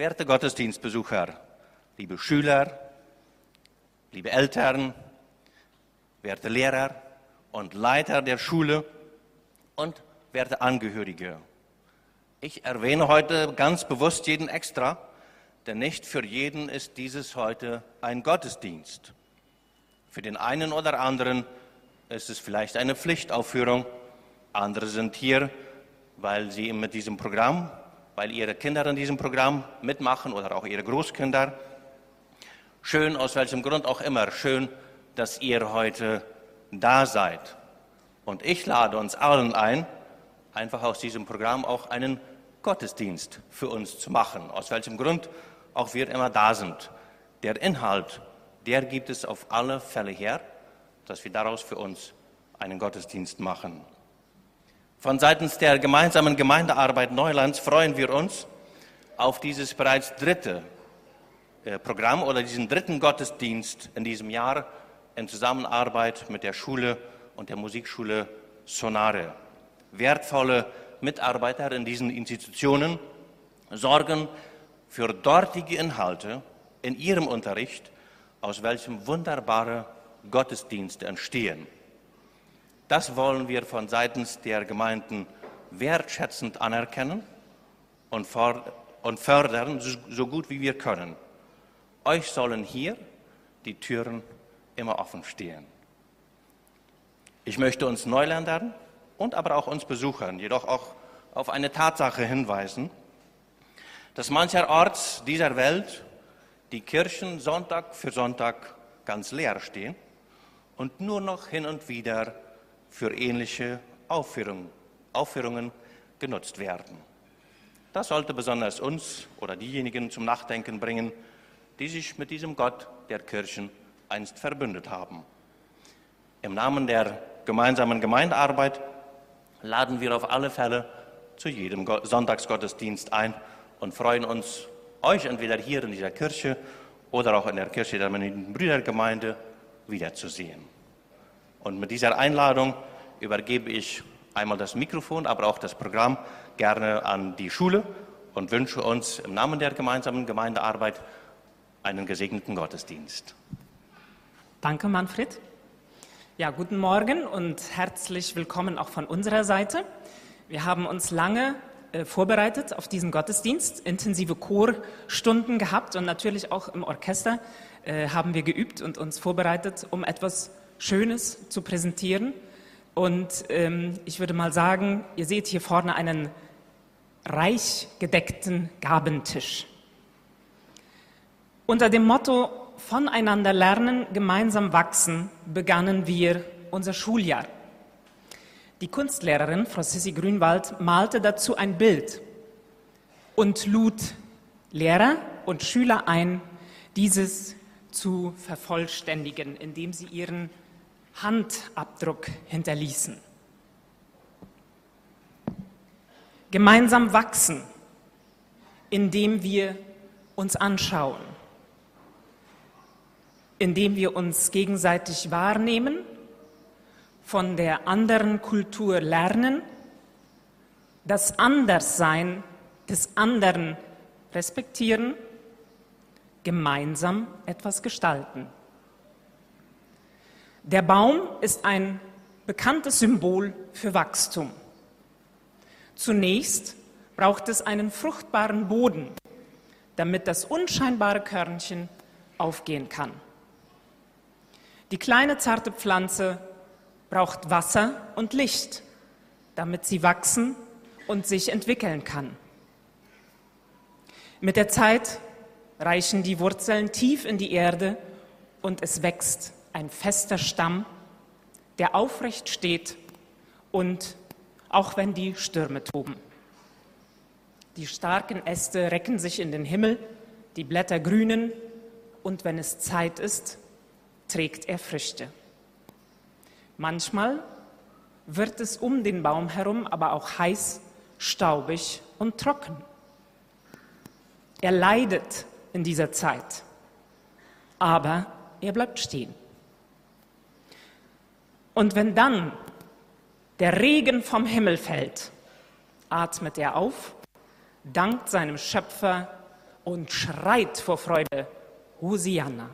Werte Gottesdienstbesucher, liebe Schüler, liebe Eltern, werte Lehrer und Leiter der Schule und werte Angehörige. Ich erwähne heute ganz bewusst jeden extra, denn nicht für jeden ist dieses heute ein Gottesdienst. Für den einen oder anderen ist es vielleicht eine Pflichtaufführung, andere sind hier, weil sie mit diesem Programm, weil ihre Kinder in diesem Programm mitmachen oder auch ihre Großkinder. Schön, aus welchem Grund auch immer, schön, dass ihr heute da seid. Und ich lade uns allen ein, einfach aus diesem Programm auch einen Gottesdienst für uns zu machen, aus welchem Grund auch wir immer da sind. Der Inhalt, der gibt es auf alle Fälle her, dass wir daraus für uns einen Gottesdienst machen. Von seitens der gemeinsamen Gemeindearbeit Neulands freuen wir uns auf dieses bereits dritte äh, Programm oder diesen dritten Gottesdienst in diesem Jahr in Zusammenarbeit mit der Schule und der Musikschule Sonare. Wertvolle Mitarbeiter in diesen Institutionen sorgen für dortige Inhalte in ihrem Unterricht, aus welchem wunderbare Gottesdienste entstehen. Das wollen wir von seitens der Gemeinden wertschätzend anerkennen und, fördern, so gut wie wir können. Euch sollen hier die Türen immer offen stehen. Ich möchte uns Neuländern und aber auch uns Besuchern jedoch auch auf eine Tatsache hinweisen, dass mancherorts dieser Welt die Kirchen Sonntag für Sonntag ganz leer stehen und nur noch hin und wieder für ähnliche Aufführungen, Aufführungen genutzt werden. Das sollte besonders uns oder diejenigen zum Nachdenken bringen, die sich mit diesem Gott der Kirchen einst verbündet haben. Im Namen der gemeinsamen Gemeindearbeit laden wir auf alle Fälle zu jedem Sonntagsgottesdienst ein und freuen uns, euch entweder hier in dieser Kirche oder auch in der Kirche der Brüdergemeinde wiederzusehen. Und mit dieser Einladung übergebe ich einmal das Mikrofon, aber auch das Programm gerne an die Schule und wünsche uns im Namen der gemeinsamen Gemeindearbeit einen gesegneten Gottesdienst. Danke, Manfred. Ja, guten Morgen und herzlich willkommen auch von unserer Seite. Wir haben uns lange äh, vorbereitet auf diesen Gottesdienst, intensive Chorstunden gehabt und natürlich auch im Orchester äh, haben wir geübt und uns vorbereitet, um etwas Schönes zu präsentieren. Und ähm, ich würde mal sagen, ihr seht hier vorne einen reich gedeckten Gabentisch. Unter dem Motto Voneinander lernen, gemeinsam wachsen begannen wir unser Schuljahr. Die Kunstlehrerin, Frau Sissi Grünwald, malte dazu ein Bild und lud Lehrer und Schüler ein, dieses zu vervollständigen, indem sie ihren Handabdruck hinterließen. Gemeinsam wachsen, indem wir uns anschauen, indem wir uns gegenseitig wahrnehmen, von der anderen Kultur lernen, das Anderssein des anderen respektieren, gemeinsam etwas gestalten. Der Baum ist ein bekanntes Symbol für Wachstum. Zunächst braucht es einen fruchtbaren Boden, damit das unscheinbare Körnchen aufgehen kann. Die kleine zarte Pflanze braucht Wasser und Licht, damit sie wachsen und sich entwickeln kann. Mit der Zeit reichen die Wurzeln tief in die Erde und es wächst ein fester Stamm, der aufrecht steht und auch wenn die Stürme toben. Die starken Äste recken sich in den Himmel, die Blätter grünen und wenn es Zeit ist, trägt er Früchte. Manchmal wird es um den Baum herum aber auch heiß, staubig und trocken. Er leidet in dieser Zeit, aber er bleibt stehen. Und wenn dann der Regen vom Himmel fällt, atmet er auf, dankt seinem Schöpfer und schreit vor Freude, Hosianna.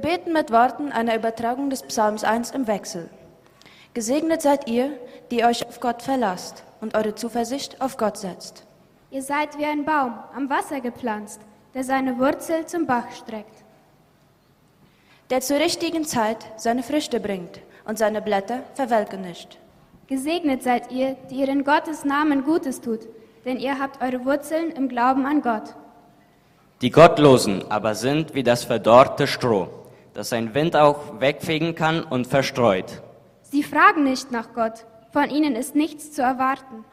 Wir beten mit Worten einer Übertragung des Psalms 1 im Wechsel. Gesegnet seid ihr, die euch auf Gott verlasst und eure Zuversicht auf Gott setzt. Ihr seid wie ein Baum am Wasser gepflanzt, der seine Wurzel zum Bach streckt. Der zur richtigen Zeit seine Früchte bringt und seine Blätter verwelken nicht. Gesegnet seid ihr, die ihr in Gottes Namen Gutes tut, denn ihr habt eure Wurzeln im Glauben an Gott. Die Gottlosen aber sind wie das verdorrte Stroh, das ein Wind auch wegfegen kann und verstreut. Sie fragen nicht nach Gott, von ihnen ist nichts zu erwarten.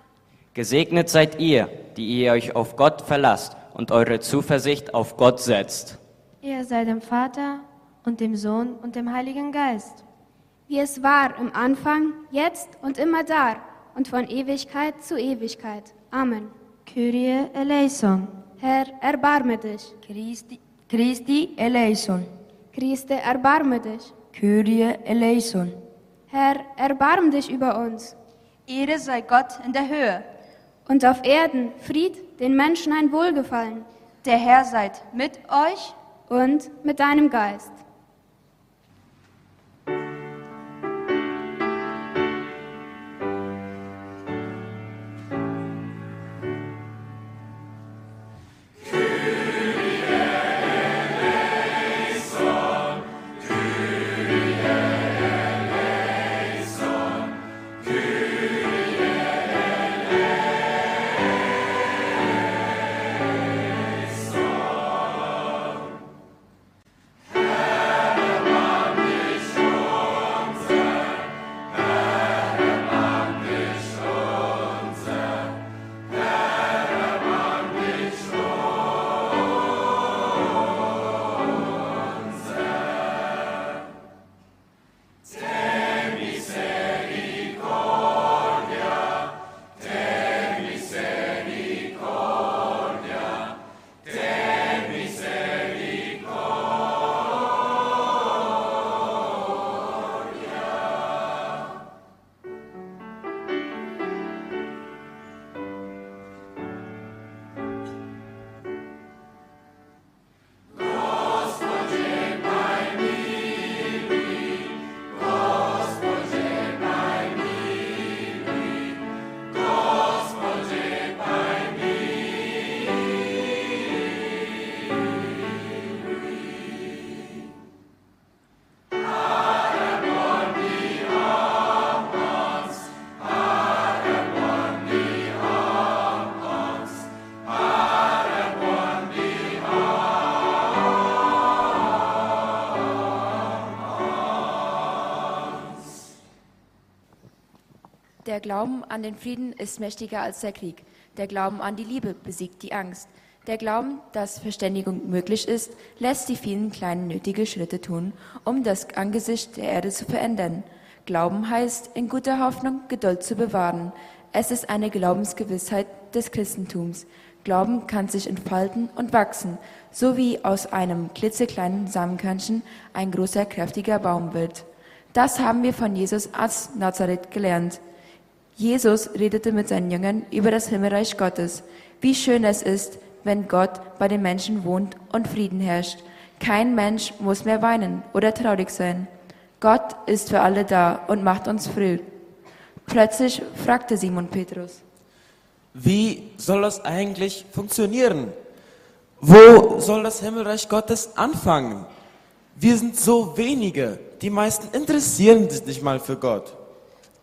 Gesegnet seid ihr, die ihr euch auf Gott verlasst und eure Zuversicht auf Gott setzt. Ihr seid dem Vater und dem Sohn und dem Heiligen Geist. Wie es war im Anfang, jetzt und immer da und von Ewigkeit zu Ewigkeit. Amen. Kyrie eleison. Herr, erbarme dich. Christi, Christi eleison. Christe, erbarme dich. Kyrie eleison. Herr, erbarm dich über uns. Ehre sei Gott in der Höhe. Und auf Erden Fried, den Menschen ein Wohlgefallen. Der Herr seid mit euch und mit deinem Geist. Der Glauben an den Frieden ist mächtiger als der Krieg. Der Glauben an die Liebe besiegt die Angst. Der Glauben, dass Verständigung möglich ist, lässt die vielen kleinen nötige Schritte tun, um das Angesicht der Erde zu verändern. Glauben heißt, in guter Hoffnung Geduld zu bewahren. Es ist eine Glaubensgewissheit des Christentums. Glauben kann sich entfalten und wachsen, so wie aus einem klitzekleinen Samenkörnchen ein großer, kräftiger Baum wird. Das haben wir von Jesus aus Nazareth gelernt. Jesus redete mit seinen Jüngern über das Himmelreich Gottes. Wie schön es ist, wenn Gott bei den Menschen wohnt und Frieden herrscht. Kein Mensch muss mehr weinen oder traurig sein. Gott ist für alle da und macht uns früh. Plötzlich fragte Simon Petrus. Wie soll das eigentlich funktionieren? Wo soll das Himmelreich Gottes anfangen? Wir sind so wenige. Die meisten interessieren sich nicht mal für Gott.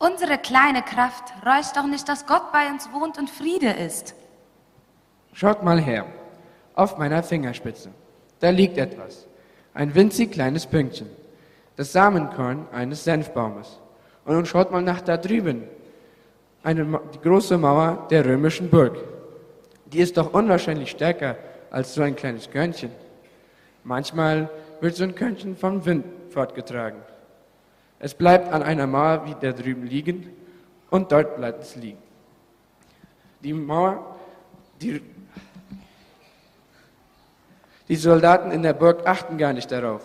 Unsere kleine Kraft reicht doch nicht, dass Gott bei uns wohnt und Friede ist. Schaut mal her, auf meiner Fingerspitze. Da liegt etwas. Ein winzig kleines Pünktchen. Das Samenkorn eines Senfbaumes. Und nun schaut mal nach da drüben. Eine die große Mauer der römischen Burg. Die ist doch unwahrscheinlich stärker als so ein kleines Körnchen. Manchmal wird so ein Körnchen vom Wind fortgetragen. Es bleibt an einer Mauer wie der drüben liegen und dort bleibt es liegen. Die Mauer, die, die Soldaten in der Burg achten gar nicht darauf.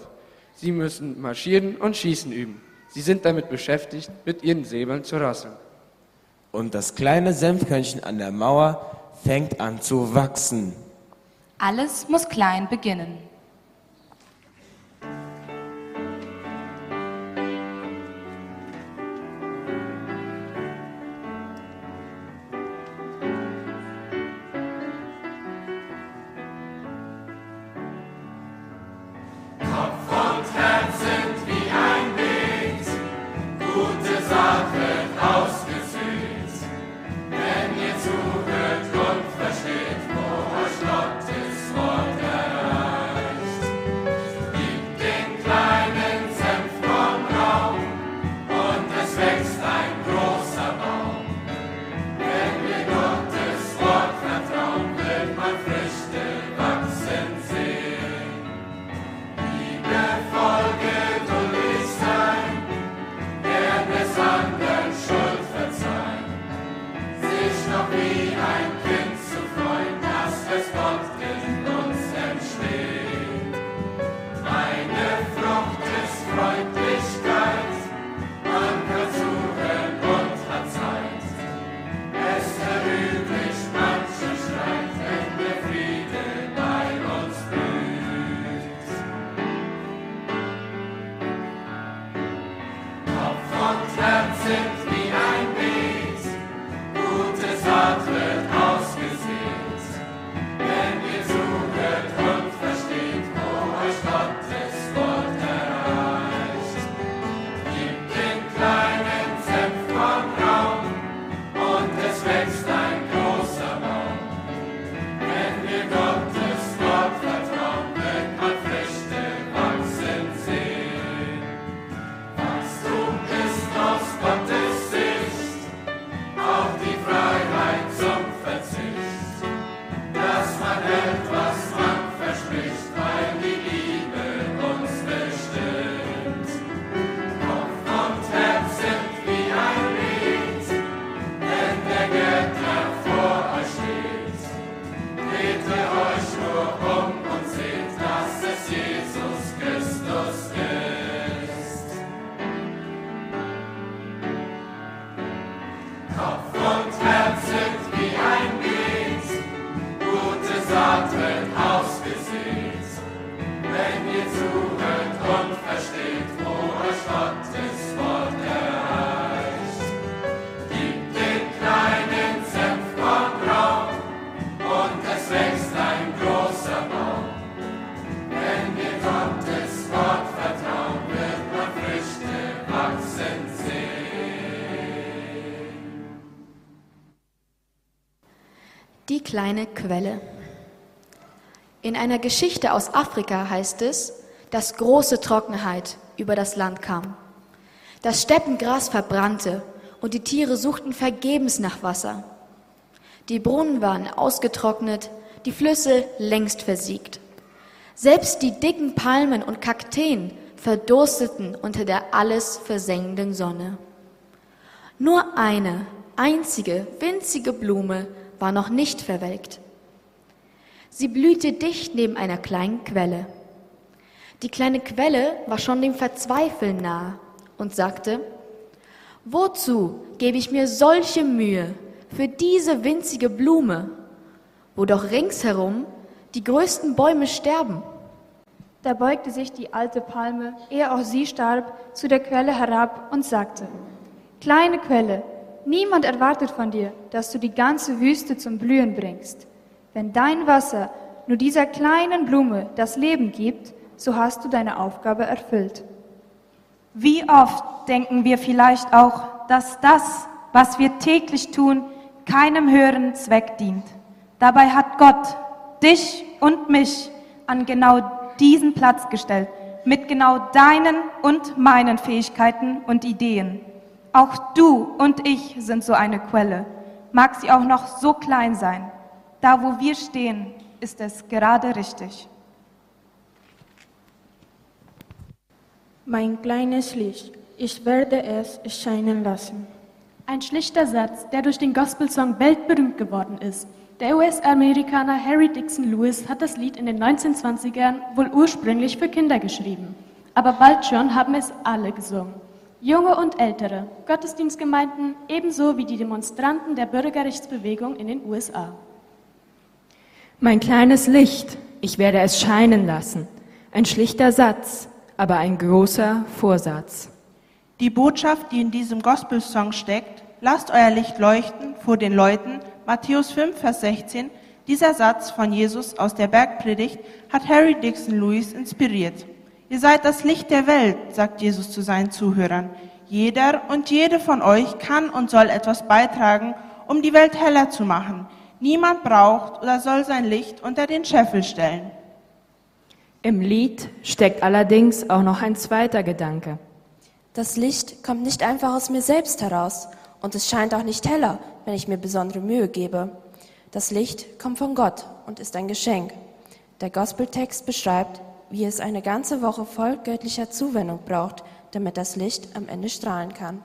Sie müssen marschieren und schießen üben. Sie sind damit beschäftigt, mit ihren Säbeln zu rasseln. Und das kleine Senfkörnchen an der Mauer fängt an zu wachsen. Alles muss klein beginnen. Kleine Quelle. In einer Geschichte aus Afrika heißt es, dass große Trockenheit über das Land kam. Das Steppengras verbrannte und die Tiere suchten vergebens nach Wasser. Die Brunnen waren ausgetrocknet, die Flüsse längst versiegt. Selbst die dicken Palmen und Kakteen verdursteten unter der alles versengenden Sonne. Nur eine einzige winzige Blume war noch nicht verwelkt. Sie blühte dicht neben einer kleinen Quelle. Die kleine Quelle war schon dem Verzweifeln nahe und sagte, Wozu gebe ich mir solche Mühe für diese winzige Blume, wo doch ringsherum die größten Bäume sterben? Da beugte sich die alte Palme, ehe auch sie starb, zu der Quelle herab und sagte, Kleine Quelle, niemand erwartet von dir, dass du die ganze Wüste zum Blühen bringst. Wenn dein Wasser nur dieser kleinen Blume das Leben gibt, so hast du deine Aufgabe erfüllt. Wie oft denken wir vielleicht auch, dass das, was wir täglich tun, keinem höheren Zweck dient. Dabei hat Gott dich und mich an genau diesen Platz gestellt, mit genau deinen und meinen Fähigkeiten und Ideen. Auch du und ich sind so eine Quelle, mag sie auch noch so klein sein. Da, wo wir stehen, ist es gerade richtig. Mein kleines Licht, ich werde es scheinen lassen. Ein schlichter Satz, der durch den Gospelsong weltberühmt geworden ist. Der US-Amerikaner Harry Dixon Lewis hat das Lied in den 1920ern wohl ursprünglich für Kinder geschrieben. Aber bald schon haben es alle gesungen. Junge und Ältere, Gottesdienstgemeinden ebenso wie die Demonstranten der Bürgerrechtsbewegung in den USA. Mein kleines Licht, ich werde es scheinen lassen. Ein schlichter Satz, aber ein großer Vorsatz. Die Botschaft, die in diesem Gospelsong steckt, lasst euer Licht leuchten vor den Leuten, Matthäus 5, Vers 16, dieser Satz von Jesus aus der Bergpredigt hat Harry Dixon Lewis inspiriert. Ihr seid das Licht der Welt, sagt Jesus zu seinen Zuhörern. Jeder und jede von euch kann und soll etwas beitragen, um die Welt heller zu machen. Niemand braucht oder soll sein Licht unter den Scheffel stellen. Im Lied steckt allerdings auch noch ein zweiter Gedanke. Das Licht kommt nicht einfach aus mir selbst heraus und es scheint auch nicht heller, wenn ich mir besondere Mühe gebe. Das Licht kommt von Gott und ist ein Geschenk. Der Gospeltext beschreibt, wie es eine ganze Woche voll göttlicher Zuwendung braucht, damit das Licht am Ende strahlen kann.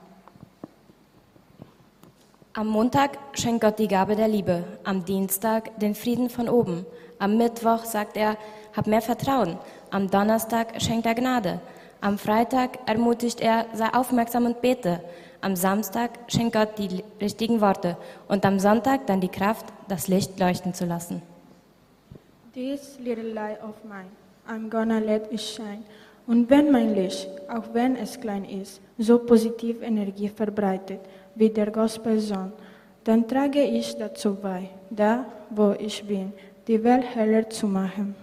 Am Montag schenkt Gott die Gabe der Liebe, am Dienstag den Frieden von oben, am Mittwoch sagt er, hab mehr Vertrauen, am Donnerstag schenkt er Gnade, am Freitag ermutigt er, sei aufmerksam und bete, am Samstag schenkt Gott die richtigen Worte und am Sonntag dann die Kraft, das Licht leuchten zu lassen. This little light of mine, I'm gonna let it shine. Und wenn mein Licht, auch wenn es klein ist, so positiv Energie verbreitet wie der Gospel-Song, dann trage ich dazu bei, da wo ich bin, die Welt heller zu machen.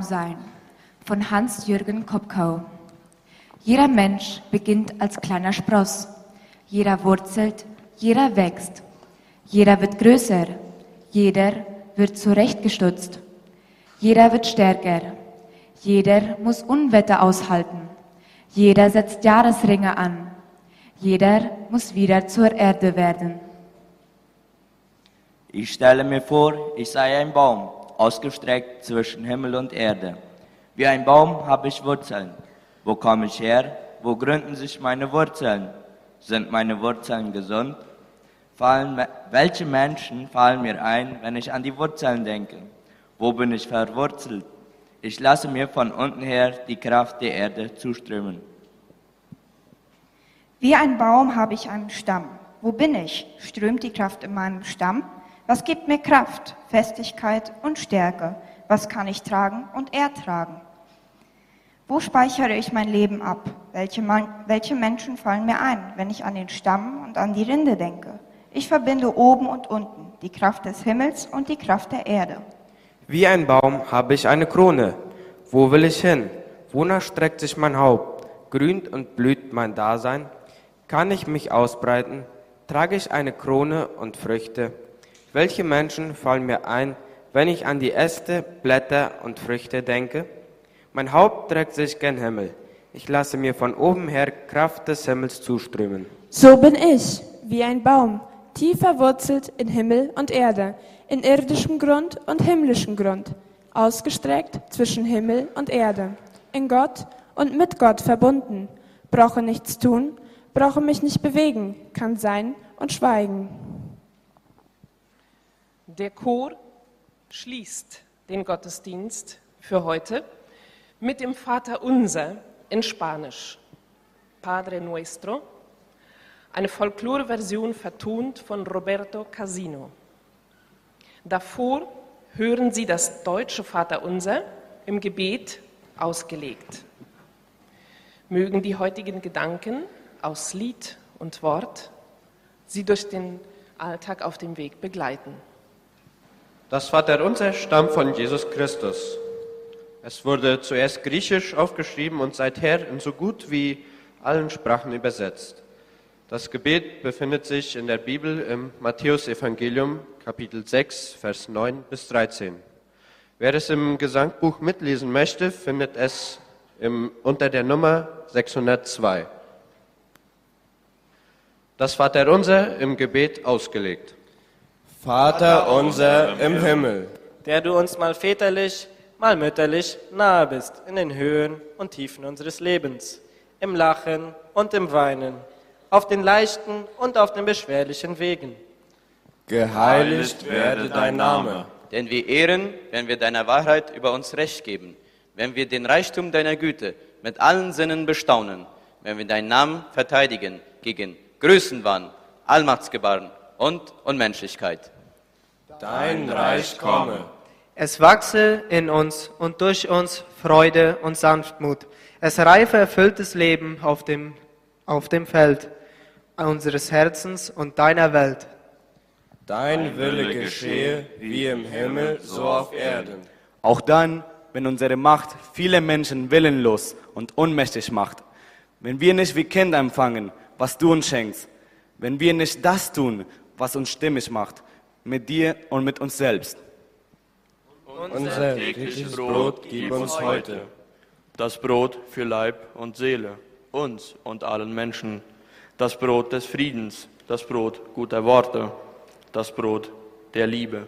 Baum sein von Hans-Jürgen Kopkau. Jeder Mensch beginnt als kleiner Spross. Jeder wurzelt, jeder wächst. Jeder wird größer, jeder wird zurechtgestutzt. Jeder wird stärker. Jeder muss Unwetter aushalten. Jeder setzt Jahresringe an. Jeder muss wieder zur Erde werden. Ich stelle mir vor, ich sei ein Baum, ausgestreckt zwischen Himmel und Erde. Wie ein Baum habe ich Wurzeln. Wo komme ich her? Wo gründen sich meine Wurzeln? Sind meine Wurzeln gesund? Fallen, welche Menschen fallen mir ein, wenn ich an die Wurzeln denke? Wo bin ich verwurzelt? Ich lasse mir von unten her die Kraft der Erde zuströmen. Wie ein Baum habe ich einen Stamm. Wo bin ich? Strömt die Kraft in meinem Stamm? Was gibt mir Kraft, Festigkeit und Stärke? Was kann ich tragen und ertragen? Wo speichere ich mein Leben ab? Welche, welche Menschen fallen mir ein, wenn ich an den Stamm und an die Rinde denke? Ich verbinde oben und unten die Kraft des Himmels und die Kraft der Erde. Wie ein Baum habe ich eine Krone. Wo will ich hin? Wonach streckt sich mein Haupt? Grünt und blüht mein Dasein? Kann ich mich ausbreiten? Trage ich eine Krone und Früchte? Welche Menschen fallen mir ein, wenn ich an die Äste, Blätter und Früchte denke? Mein Haupt trägt sich gen Himmel. Ich lasse mir von oben her Kraft des Himmels zuströmen. So bin ich, wie ein Baum, tief verwurzelt in Himmel und Erde, in irdischem Grund und himmlischem Grund, ausgestreckt zwischen Himmel und Erde, in Gott und mit Gott verbunden, brauche nichts tun, brauche mich nicht bewegen, kann sein und schweigen. Der Chor schließt den Gottesdienst für heute mit dem Vater Unser in Spanisch, Padre Nuestro, eine Folklore-Version vertont von Roberto Casino. Davor hören Sie das deutsche Vater Unser im Gebet ausgelegt. Mögen die heutigen Gedanken aus Lied und Wort Sie durch den Alltag auf dem Weg begleiten. Das Vaterunser stammt von Jesus Christus. Es wurde zuerst griechisch aufgeschrieben und seither in so gut wie allen Sprachen übersetzt. Das Gebet befindet sich in der Bibel im Matthäusevangelium Kapitel 6, Vers 9 bis 13. Wer es im Gesangbuch mitlesen möchte, findet es im, unter der Nummer 602. Das Vaterunser im Gebet ausgelegt. Vater unser im Himmel, der du uns mal väterlich, mal mütterlich nahe bist in den Höhen und Tiefen unseres Lebens, im Lachen und im Weinen, auf den leichten und auf den beschwerlichen Wegen. Geheiligt werde dein Name. Denn wir ehren, wenn wir deiner Wahrheit über uns Recht geben, wenn wir den Reichtum deiner Güte mit allen Sinnen bestaunen, wenn wir deinen Namen verteidigen gegen Größenwahn, Allmachtsgebaren und Unmenschlichkeit. Dein Reich komme. Es wachse in uns und durch uns Freude und Sanftmut. Es reife erfülltes Leben auf dem, auf dem Feld unseres Herzens und deiner Welt. Dein Wille geschehe wie im Himmel, so auf Erden. Auch dann, wenn unsere Macht viele Menschen willenlos und ohnmächtig macht. Wenn wir nicht wie Kinder empfangen, was du uns schenkst. Wenn wir nicht das tun, was uns stimmig macht, mit dir und mit uns selbst. Unser tägliches Brot gib uns heute. Das Brot für Leib und Seele, uns und allen Menschen. Das Brot des Friedens, das Brot guter Worte, das Brot der Liebe.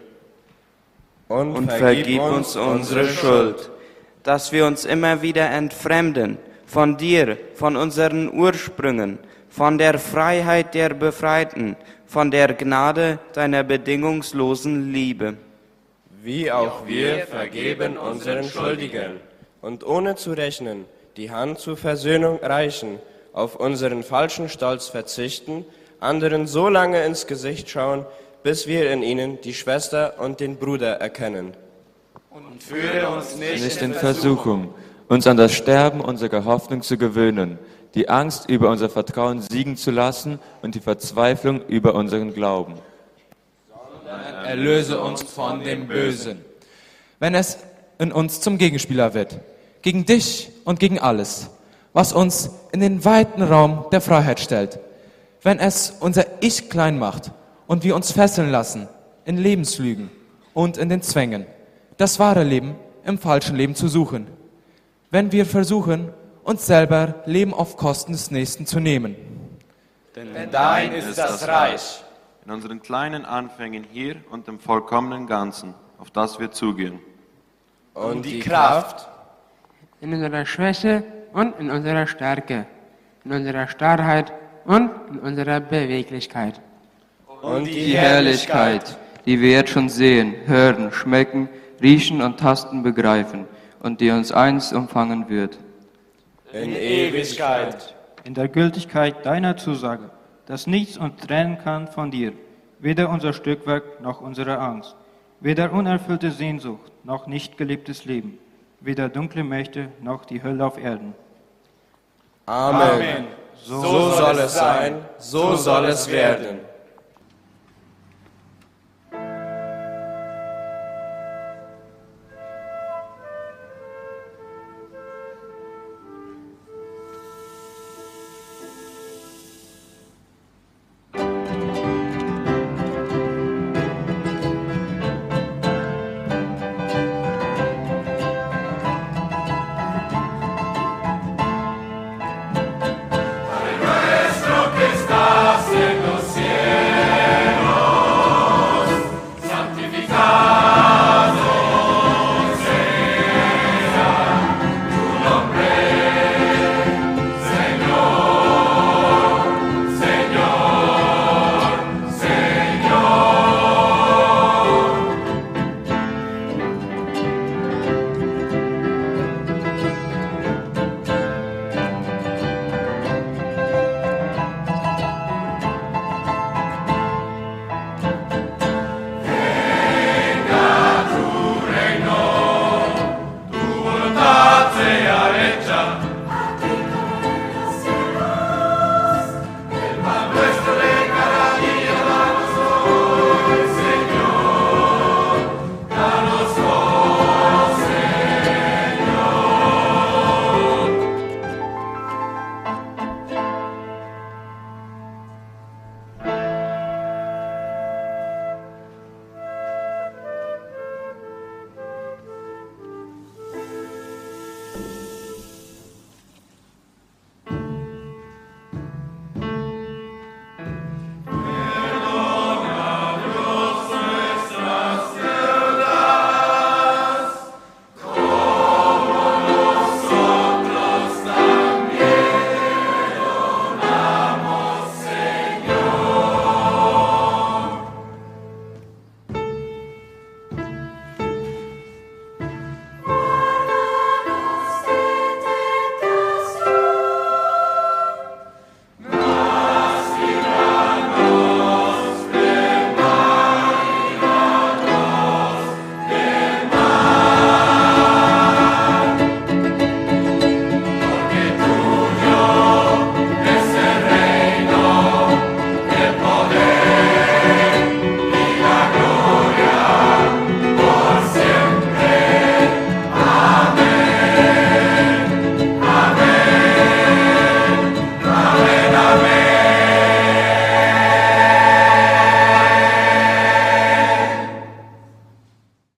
Und, und vergib uns unsere Schuld, dass wir uns immer wieder entfremden von dir, von unseren Ursprüngen, von der Freiheit der Befreiten, von der Gnade deiner bedingungslosen Liebe. Wie auch wir vergeben unseren Schuldigen und ohne zu rechnen die Hand zur Versöhnung reichen, auf unseren falschen Stolz verzichten, anderen so lange ins Gesicht schauen, bis wir in ihnen die Schwester und den Bruder erkennen. Und führe uns nicht, nicht in Versuchung, uns an das Sterben unserer Hoffnung zu gewöhnen, die Angst über unser Vertrauen siegen zu lassen und die Verzweiflung über unseren Glauben. Erlöse uns von dem Bösen. Wenn es in uns zum Gegenspieler wird. Gegen dich und gegen alles, was uns in den weiten Raum der Freiheit stellt. Wenn es unser Ich klein macht und wir uns fesseln lassen in Lebenslügen und in den Zwängen, das wahre Leben im falschen Leben zu suchen. Wenn wir versuchen, uns selber Leben auf Kosten des Nächsten zu nehmen. Denn dein ist das Reich. In unseren kleinen Anfängen hier und im vollkommenen Ganzen, auf das wir zugehen. Und die Kraft. In unserer Schwäche und in unserer Stärke. In unserer Starrheit und in unserer Beweglichkeit. Und Die Herrlichkeit, die wir jetzt schon sehen, hören, schmecken, riechen und tasten begreifen und die uns einst umfangen wird. In Ewigkeit. in der Gültigkeit deiner Zusage, dass nichts uns trennen kann von dir, weder unser Stückwerk noch unsere Angst, weder unerfüllte Sehnsucht noch nicht geliebtes Leben, weder dunkle Mächte noch die Hölle auf Erden. Amen. So soll es sein, so soll es werden.